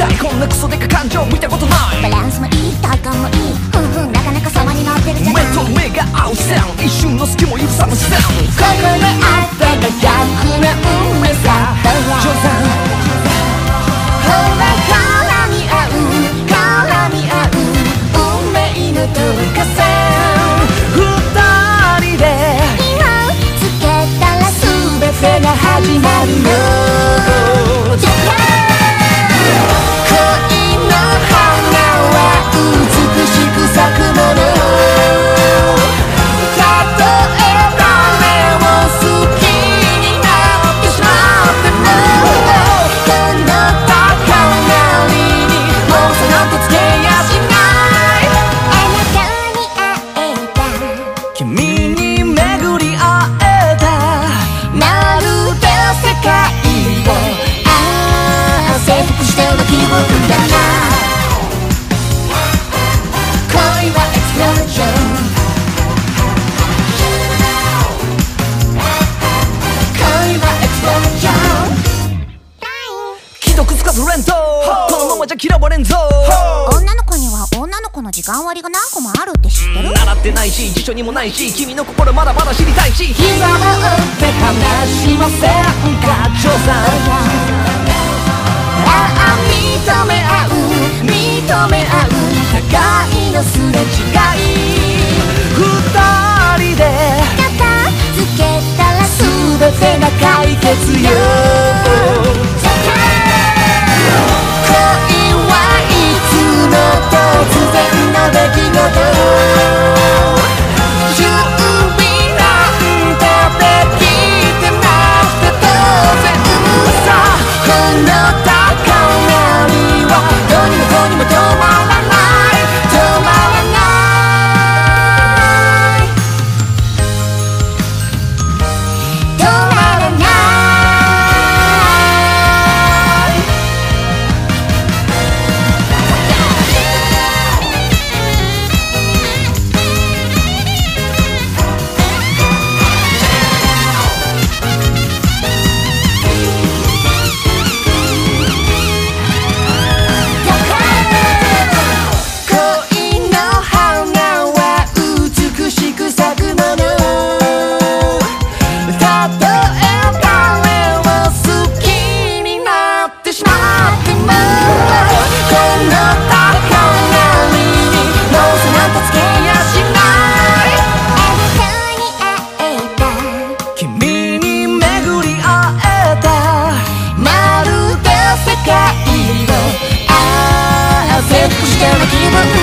こんなクソデカ感情見たことない。バランスもいい体感もいい。ふんふんなかなかそばにのってるじゃな目と目が合うせん一瞬の隙も許さぶせんこの目あったが逆な運命さ上手ほら絡み合う。絡み合う。運命の届かせ二人で色つけたらすべてが始まるよ。かかずれんと。このままじゃ嫌われんぞ。女の子には女の子の時間割が何個もあるって知ってる？習ってないし辞書にもないし君の心まだまだ知りたいし。今もって話しません。か長さん。ああ認め合う認め合う互いのすれ違い二人で。片付けたら全てが解決よ。上な気分